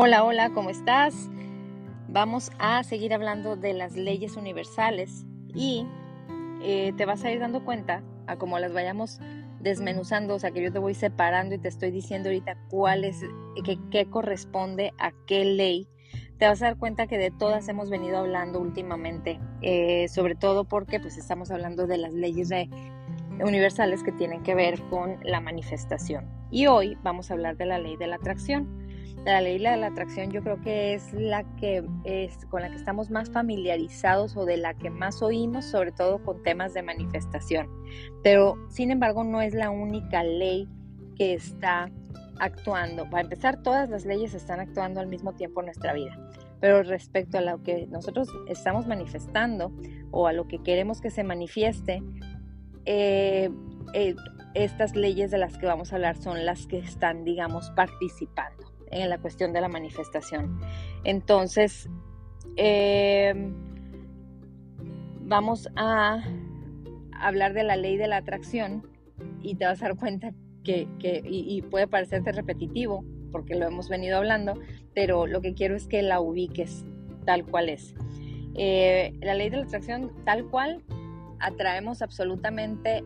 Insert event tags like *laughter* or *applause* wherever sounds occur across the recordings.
Hola, hola, ¿cómo estás? Vamos a seguir hablando de las leyes universales y eh, te vas a ir dando cuenta a cómo las vayamos desmenuzando, o sea que yo te voy separando y te estoy diciendo ahorita cuál es, qué, corresponde a qué ley. Te vas a dar cuenta que de todas hemos venido hablando últimamente, eh, sobre todo porque pues estamos hablando de las leyes universales que tienen que ver con la manifestación. Y hoy vamos a hablar de la ley de la atracción la ley de la atracción yo creo que es la que es con la que estamos más familiarizados o de la que más oímos, sobre todo con temas de manifestación. Pero sin embargo no es la única ley que está actuando. Para empezar, todas las leyes están actuando al mismo tiempo en nuestra vida. Pero respecto a lo que nosotros estamos manifestando o a lo que queremos que se manifieste, eh, eh, estas leyes de las que vamos a hablar son las que están, digamos, participando en la cuestión de la manifestación. Entonces, eh, vamos a hablar de la ley de la atracción y te vas a dar cuenta que, y, puede parecerte repetitivo porque lo hemos venido hablando, pero lo que quiero es que la ubiques tal cual es. Eh, la ley de la atracción tal cual atraemos absolutamente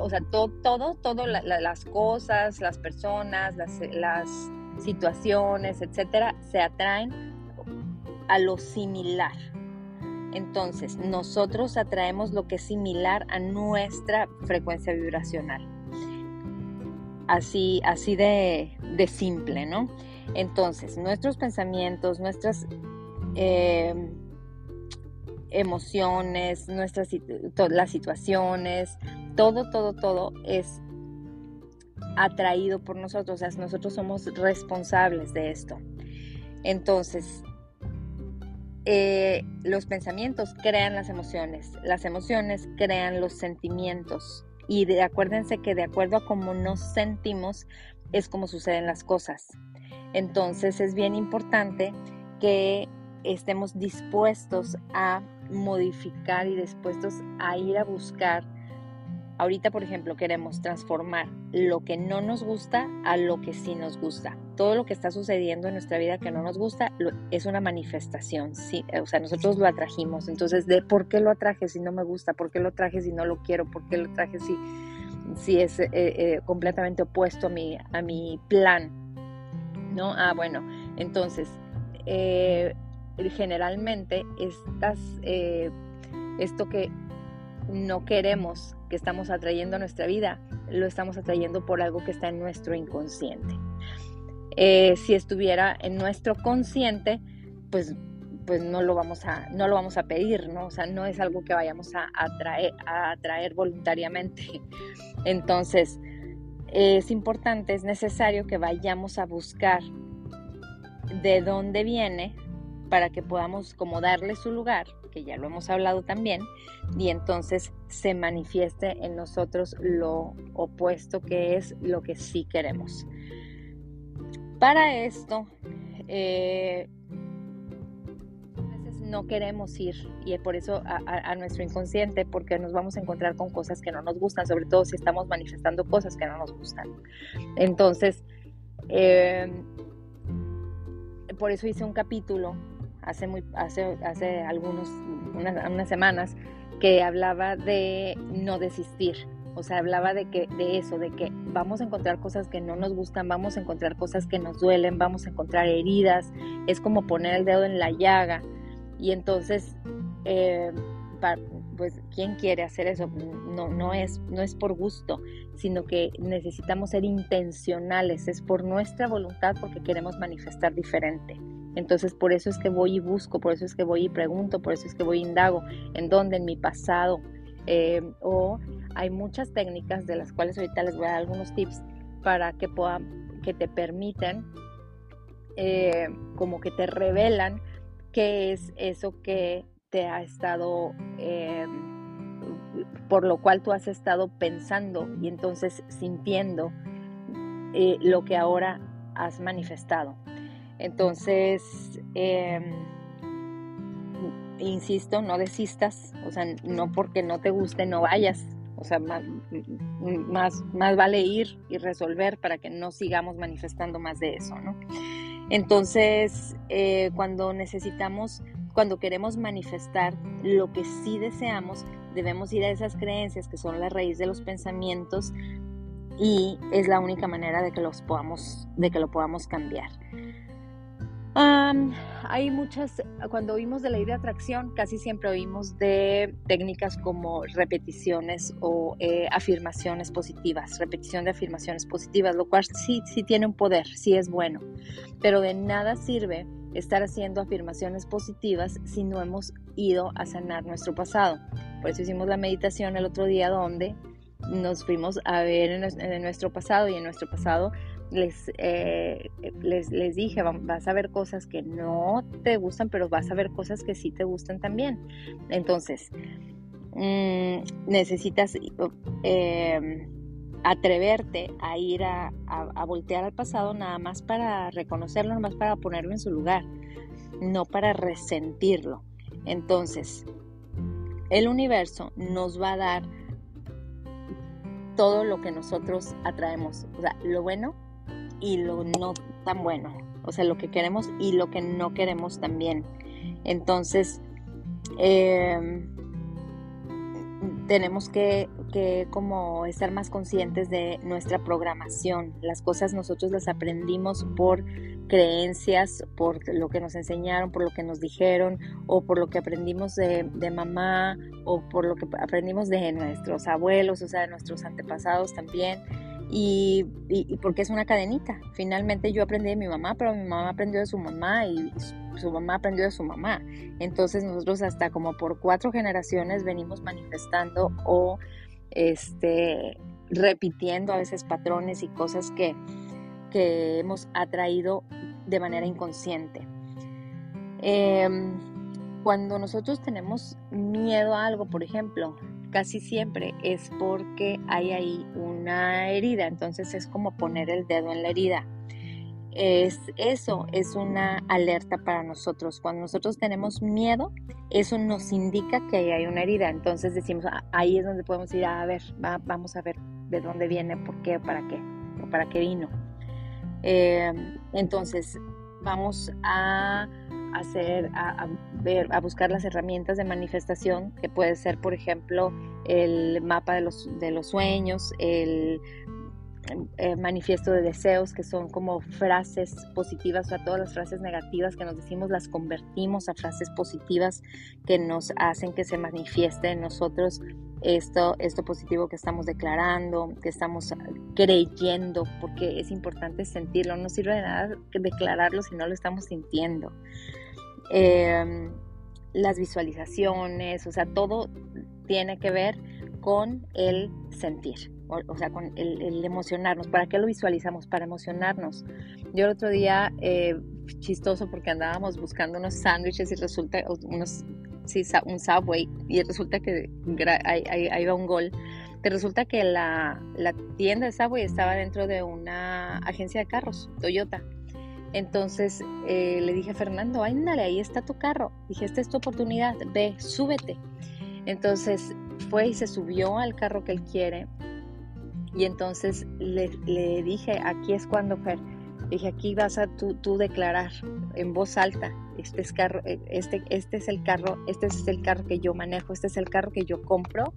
o sea, todo, todo, todo las cosas, las personas, las situaciones, etcétera, se atraen a lo similar. Entonces, nosotros atraemos lo que es similar a nuestra frecuencia vibracional. Así, así de, simple, ¿no? Entonces, nuestros pensamientos, nuestras em, emociones, nuestras las situaciones, todo, todo, todo es atraído por nosotros, o sea, nosotros somos responsables de esto. Entonces, eh, los pensamientos crean las emociones, las emociones crean los sentimientos y de, acuérdense que de acuerdo a cómo nos sentimos es como suceden las cosas. Entonces es bien importante que estemos dispuestos a modificar y dispuestos a ir a buscar Ahorita, por ejemplo, queremos transformar lo que no nos gusta a lo que sí nos gusta. Todo lo que está sucediendo en nuestra vida que no nos gusta es una manifestación, ¿sí? o sea, nosotros lo atrajimos. Entonces, de por qué lo atraje si no me gusta, por qué lo traje si no lo quiero, por qué lo traje si, si es eh, eh, completamente opuesto a mi, a mi plan, ¿no? Ah, bueno, entonces, eh, generalmente estas, esto que no queremos estamos atrayendo a nuestra vida, lo estamos atrayendo por algo que está en nuestro inconsciente. Eh, si estuviera en nuestro consciente, pues, pues no, lo vamos a, no lo vamos a pedir, ¿no? O sea, no es algo que vayamos a atraer, a atraer voluntariamente. *laughs* Entonces, es importante, es necesario que vayamos a buscar de dónde viene para que podamos como darle su lugar que ya lo hemos hablado también, y entonces se manifieste en nosotros lo opuesto que es lo que sí queremos. Para esto, eh, a veces no queremos ir y por eso a, nuestro inconsciente, porque nos vamos a encontrar con cosas que no nos gustan, sobre todo si estamos manifestando cosas que no nos gustan. Entonces, eh, por eso hice un capítulo hace, muy, hace, hace algunos, unas, semanas que hablaba de no desistir. O sea, hablaba de que de eso, de que vamos a encontrar cosas que no nos gustan, vamos a encontrar cosas que nos duelen, vamos a encontrar heridas. Es como poner el dedo en la llaga. Y entonces, eh, pues, ¿quién quiere hacer eso? No, no, es, no es por gusto, sino que necesitamos ser intencionales. Es por nuestra voluntad porque queremos manifestar diferente. Entonces por eso es que voy y busco, por eso es que voy y pregunto, por eso es que voy y indago, en dónde, en mi pasado. Eh, o hay muchas técnicas de las cuales ahorita les voy a dar algunos tips para que puedan, que te permitan, eh, como que te revelan qué es eso que te ha estado, eh, por lo cual tú has estado pensando y entonces sintiendo lo que ahora has manifestado. Entonces, em, insisto, no desistas, o sea, no porque no te guste, no vayas. O sea, más, más, más vale ir y resolver para que no sigamos manifestando más de eso, ¿no? Entonces, eh, cuando necesitamos, cuando queremos manifestar lo que sí deseamos, debemos ir a esas creencias que son la raíz de los pensamientos y es la única manera de que los podamos, de que lo podamos cambiar hay muchas, cuando oímos de ley de atracción, casi siempre oímos de técnicas como repeticiones o eh, afirmaciones positivas, repetición de afirmaciones positivas, lo cual sí, sí tiene un poder, sí es bueno, pero de nada sirve estar haciendo afirmaciones positivas si no hemos ido a sanar nuestro pasado. Por eso hicimos la meditación el otro día donde nos fuimos a ver en nuestro pasado y en nuestro pasado les, eh, les, les, dije, vas a ver cosas que no te gustan, pero vas a ver cosas que sí te gustan también. Entonces, mm, necesitas em, atreverte a ir a, a, voltear al pasado nada más para reconocerlo, nada más para ponerlo en su lugar, no para resentirlo. Entonces, el universo nos va a dar todo lo que nosotros atraemos, o sea, lo bueno y lo no tan bueno, o sea, lo que queremos y lo que no queremos también. Entonces, em, tenemos que, que, como estar más conscientes de nuestra programación. Las cosas nosotros las aprendimos por creencias, por lo que nos enseñaron, por lo que nos dijeron, o por lo que aprendimos de, de mamá, o por lo que aprendimos de nuestros abuelos, o sea, de nuestros antepasados también y, porque es una cadenita. Finalmente yo aprendí de mi mamá, pero mi mamá aprendió de su mamá y su mamá aprendió de su mamá. Entonces nosotros hasta como por cuatro generaciones venimos manifestando o este, repitiendo a veces patrones y cosas que, que hemos atraído de manera inconsciente. Em, cuando nosotros tenemos miedo a algo, por ejemplo, casi siempre es porque hay ahí una herida, entonces es como poner el dedo en la herida. Es, eso es una alerta para nosotros. Cuando nosotros tenemos miedo, eso nos indica que ahí hay una herida. Entonces decimos, ah, ahí es donde podemos ir a ver, vamos a ver de dónde viene, por qué, para qué, o para qué vino. Eh, entonces, vamos a hacer, a, a buscar las herramientas de manifestación, que puede ser, por ejemplo, el mapa de los, de los sueños, el, eh, manifiesto de deseos, que son como frases positivas, o sea, todas las frases negativas que nos decimos las convertimos a frases positivas que nos hacen que se manifieste en nosotros esto, esto positivo que estamos declarando, que estamos creyendo, porque es importante sentirlo, no sirve de nada declararlo si no lo estamos sintiendo. Em, las visualizaciones, o sea, todo tiene que ver con el sentir, o, sea, con el, emocionarnos. ¿Para qué lo visualizamos? Para emocionarnos. Yo el otro día, eh, chistoso porque andábamos buscando unos sándwiches y resulta, unos, un Subway, y resulta que ahí, va un gol. Resulta que la, la tienda de Subway estaba dentro de una agencia de carros, Toyota. Entonces eh, le dije a Fernando, ándale, ahí está tu carro. Dije, esta es tu oportunidad, ve, súbete. Entonces fue y se subió al carro que él quiere. Y entonces le, dije, aquí es cuando, Fer, dije, aquí vas a tú, declarar en voz alta, este es, carro, eh, este, este es el carro, este es el carro que yo manejo, este es el carro que yo compro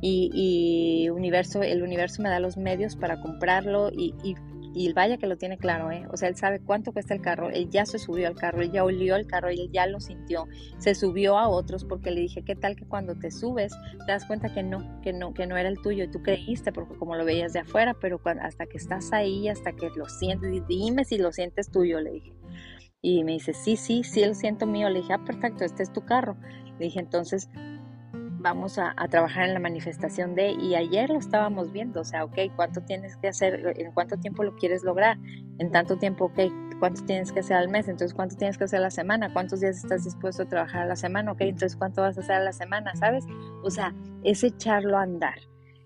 y, universo, el universo me da los medios para comprarlo y, y y vaya que lo tiene claro, ¿eh? O sea, él sabe cuánto cuesta el carro, él ya se subió al carro, él ya olió el carro, él ya lo sintió, se subió a otros porque le dije, ¿qué tal que cuando te subes te das cuenta que no, que no, que no era el tuyo y tú creíste porque como lo veías de afuera, pero hasta que estás ahí, hasta que lo sientes, dime si lo sientes tuyo, le dije. Y me dice, sí, sí, sí, lo siento mío. Le dije, ah, perfecto, este es tu carro. Le dije, entonces vamos a, trabajar en la manifestación de, y ayer lo estábamos viendo, o sea, ok, ¿cuánto tienes que hacer? ¿En cuánto tiempo lo quieres lograr? En tanto tiempo, ok, ¿cuánto tienes que hacer al mes? Entonces, ¿cuánto tienes que hacer a la semana? ¿Cuántos días estás dispuesto a trabajar a la semana? Ok, entonces, ¿cuánto vas a hacer a la semana? ¿Sabes? O sea, es echarlo a andar.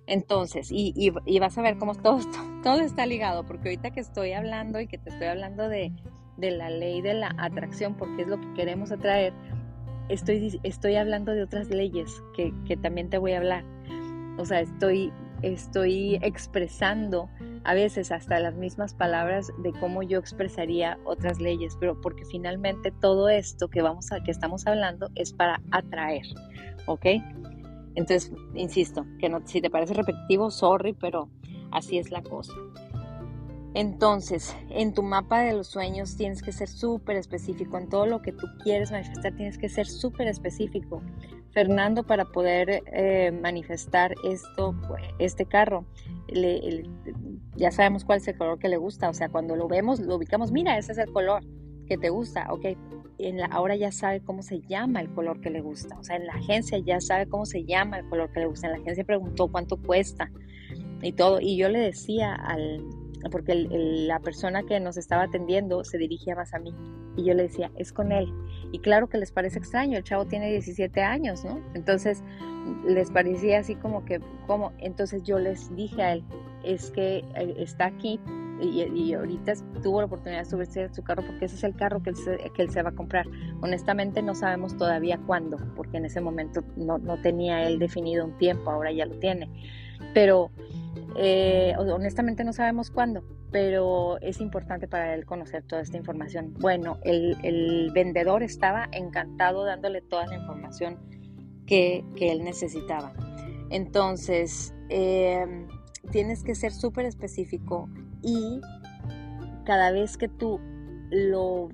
Entonces, y, y, vas a ver cómo todo, *laughs* todo está ligado, porque ahorita que estoy hablando y que te estoy hablando de, de la ley de la atracción, porque es lo que queremos atraer, estoy, estoy hablando de otras leyes que, también te voy a hablar. O sea, estoy estoy expresando a veces hasta las mismas palabras de cómo yo expresaría otras leyes, pero porque finalmente todo esto que vamos a que estamos hablando es para atraer, ¿ok? Entonces, insisto, que no, si te parece repetitivo, sorry, pero así es la cosa. Entonces, en tu mapa de los sueños tienes que ser súper específico. En todo lo que tú quieres manifestar tienes que ser súper específico. Fernando, para poder eh, manifestar esto, este carro, ya sabemos cuál es el color que le gusta. O sea, cuando lo vemos, lo ubicamos, mira, ese es el color que te gusta. Ok, en la, ahora ya sabe cómo se llama el color que le gusta. O sea, en la agencia ya sabe cómo se llama el color que le gusta. En la agencia preguntó cuánto cuesta y todo. Y yo le decía al porque la persona que nos estaba atendiendo se dirigía más a mí y yo le decía, es con él. Y claro que les parece extraño, el chavo tiene 17 años, ¿no? Entonces les parecía así como que, ¿cómo? Entonces yo les dije a él, es que eh, está aquí y, ahorita tuvo la oportunidad de subirse a su carro porque ese es el carro que él, se, que él se va a comprar. Honestamente no sabemos todavía cuándo, porque en ese momento no, no tenía él definido un tiempo, ahora ya lo tiene. Pero eh, honestamente no sabemos cuándo, pero es importante para él conocer toda esta información. Bueno, el, vendedor estaba encantado dándole toda la información que, él necesitaba. Entonces, em, tienes que ser súper específico y cada vez que tú lo,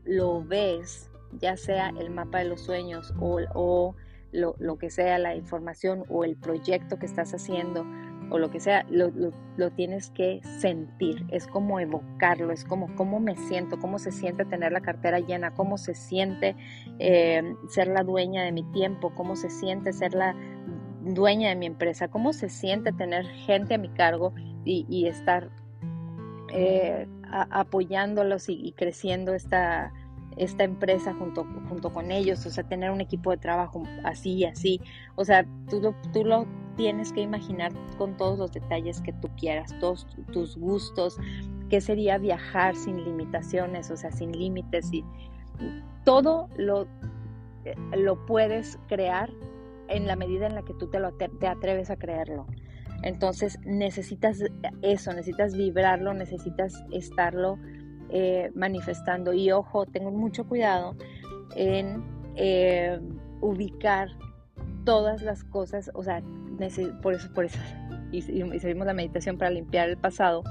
ves, ya sea el mapa de los sueños o, o lo, lo, que sea la información o el proyecto que estás haciendo, o lo que sea, lo, tienes que sentir, es como evocarlo, es como cómo me siento, cómo se siente tener la cartera llena, cómo se siente eh, ser la dueña de mi tiempo, cómo se siente ser la dueña de mi empresa, cómo se siente tener gente a mi cargo y, estar eh, apoyándolos y, creciendo esta, esta empresa junto, junto con ellos, o sea, tener un equipo de trabajo así y así, o sea, tú tú lo tienes que imaginar con todos los detalles que tú quieras, todos tus gustos, qué sería viajar sin limitaciones, o sea, sin límites y todo lo, eh, lo puedes crear en la medida en la que tú te, lo, te atreves a creerlo. Entonces necesitas eso, necesitas vibrarlo, necesitas estarlo eh, manifestando. Y ojo, tengo mucho cuidado en eh, ubicar todas las cosas, o sea, por eso, por eso, y, servimos la meditación para limpiar el pasado,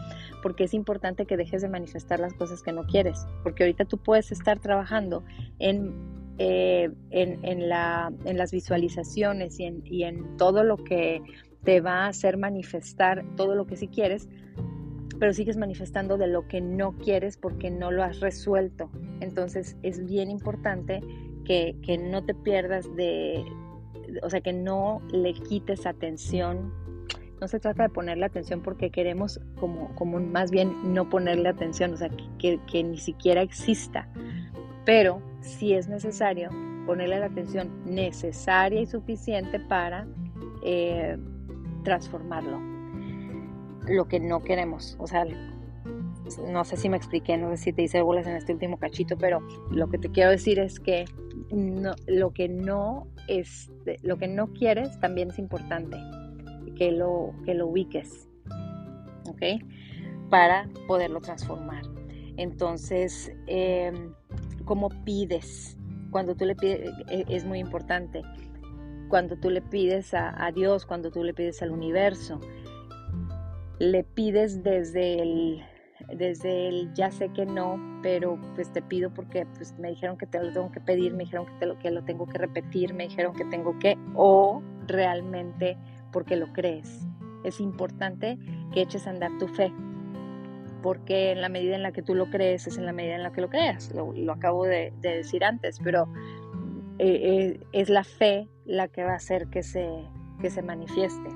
porque es importante que dejes de manifestar las cosas que no quieres, porque ahorita tú puedes estar trabajando en, eh, en, la, en las visualizaciones y en, y en todo lo que te va a hacer manifestar todo lo que sí quieres, pero sigues manifestando de lo que no quieres porque no lo has resuelto. Entonces es bien importante que, que no te pierdas de, o sea, que no le quites atención. No se trata de ponerle atención porque queremos como, como más bien no ponerle atención, o sea, que, que ni siquiera exista. Pero si es necesario ponerle la atención necesaria y suficiente para eh, transformarlo. Lo que no queremos, o sea, no sé si me expliqué, no sé si te hice bolas en este último cachito, pero lo que te quiero decir es que no, lo que no es, lo que no quieres también es importante que lo, que lo ubiques, ¿ok? Para poderlo transformar. Entonces, em, ¿cómo pides? Cuando tú le pides, e, es muy importante. Cuando tú le pides a, a Dios, cuando tú le pides al universo, le pides desde el desde el ya sé que no, pero pues te pido porque pues me dijeron que te lo tengo que pedir, me dijeron que, te lo, que lo tengo que repetir, me dijeron que tengo que, o realmente porque lo crees. Es importante que eches a andar tu fe, porque en la medida en la que tú lo crees es en la medida en la que lo creas, lo, acabo de, decir antes, pero eh, eh, es la fe la que va a hacer que se, que se manifieste.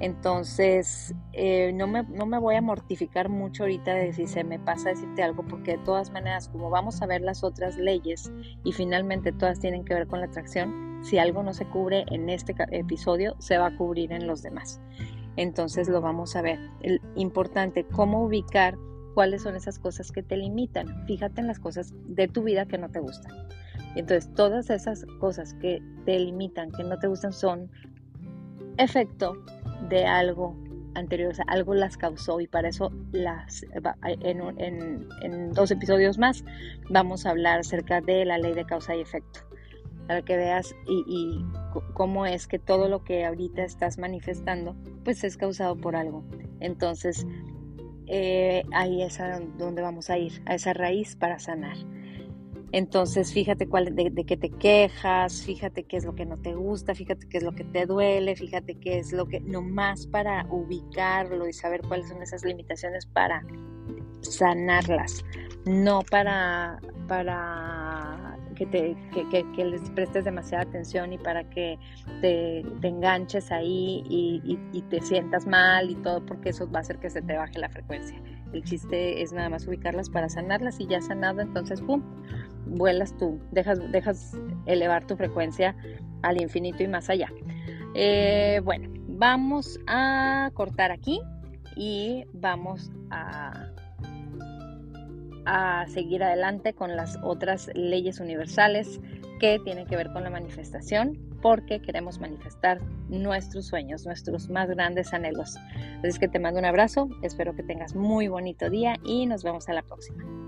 Entonces, eh, no, me, no, me, voy a mortificar mucho ahorita de si se me pasa decirte algo, porque de todas maneras, como vamos a ver las otras leyes y finalmente todas tienen que ver con la atracción, si algo no se cubre en este episodio, se va a cubrir en los demás. Entonces lo vamos a ver. El, importante, cómo ubicar cuáles son esas cosas que te limitan. Fíjate en las cosas de tu vida que no te gustan. Entonces, todas esas cosas que te limitan, que no te gustan, son efecto de algo anteriores, algo las causó y para eso las, en, en dos episodios más vamos a hablar acerca de la ley de causa y efecto para que veas y, cómo es que todo lo que ahorita estás manifestando pues es causado por algo. Entonces eh, ahí es a donde vamos a ir, a esa raíz para sanar. Entonces, fíjate cuál, de, qué te quejas, fíjate qué es lo que no te gusta, fíjate qué es lo que te duele, fíjate qué es lo que, nomás para ubicarlo y saber cuáles son esas limitaciones para sanarlas, no para, para que, te, que, les prestes demasiada atención y para que te, enganches ahí y, y, te sientas mal y todo, porque eso va a hacer que se te baje la frecuencia. El chiste es nada más ubicarlas para sanarlas y ya sanado, entonces, ¡pum!, vuelas tú, dejas, dejas elevar tu frecuencia al infinito y más allá. Eh, bueno, vamos a cortar aquí y vamos a a seguir adelante con las otras leyes universales que tienen que ver con la manifestación, porque queremos manifestar nuestros sueños, nuestros más grandes anhelos. Así que te mando un abrazo, espero que tengas muy bonito día y nos vemos a la próxima.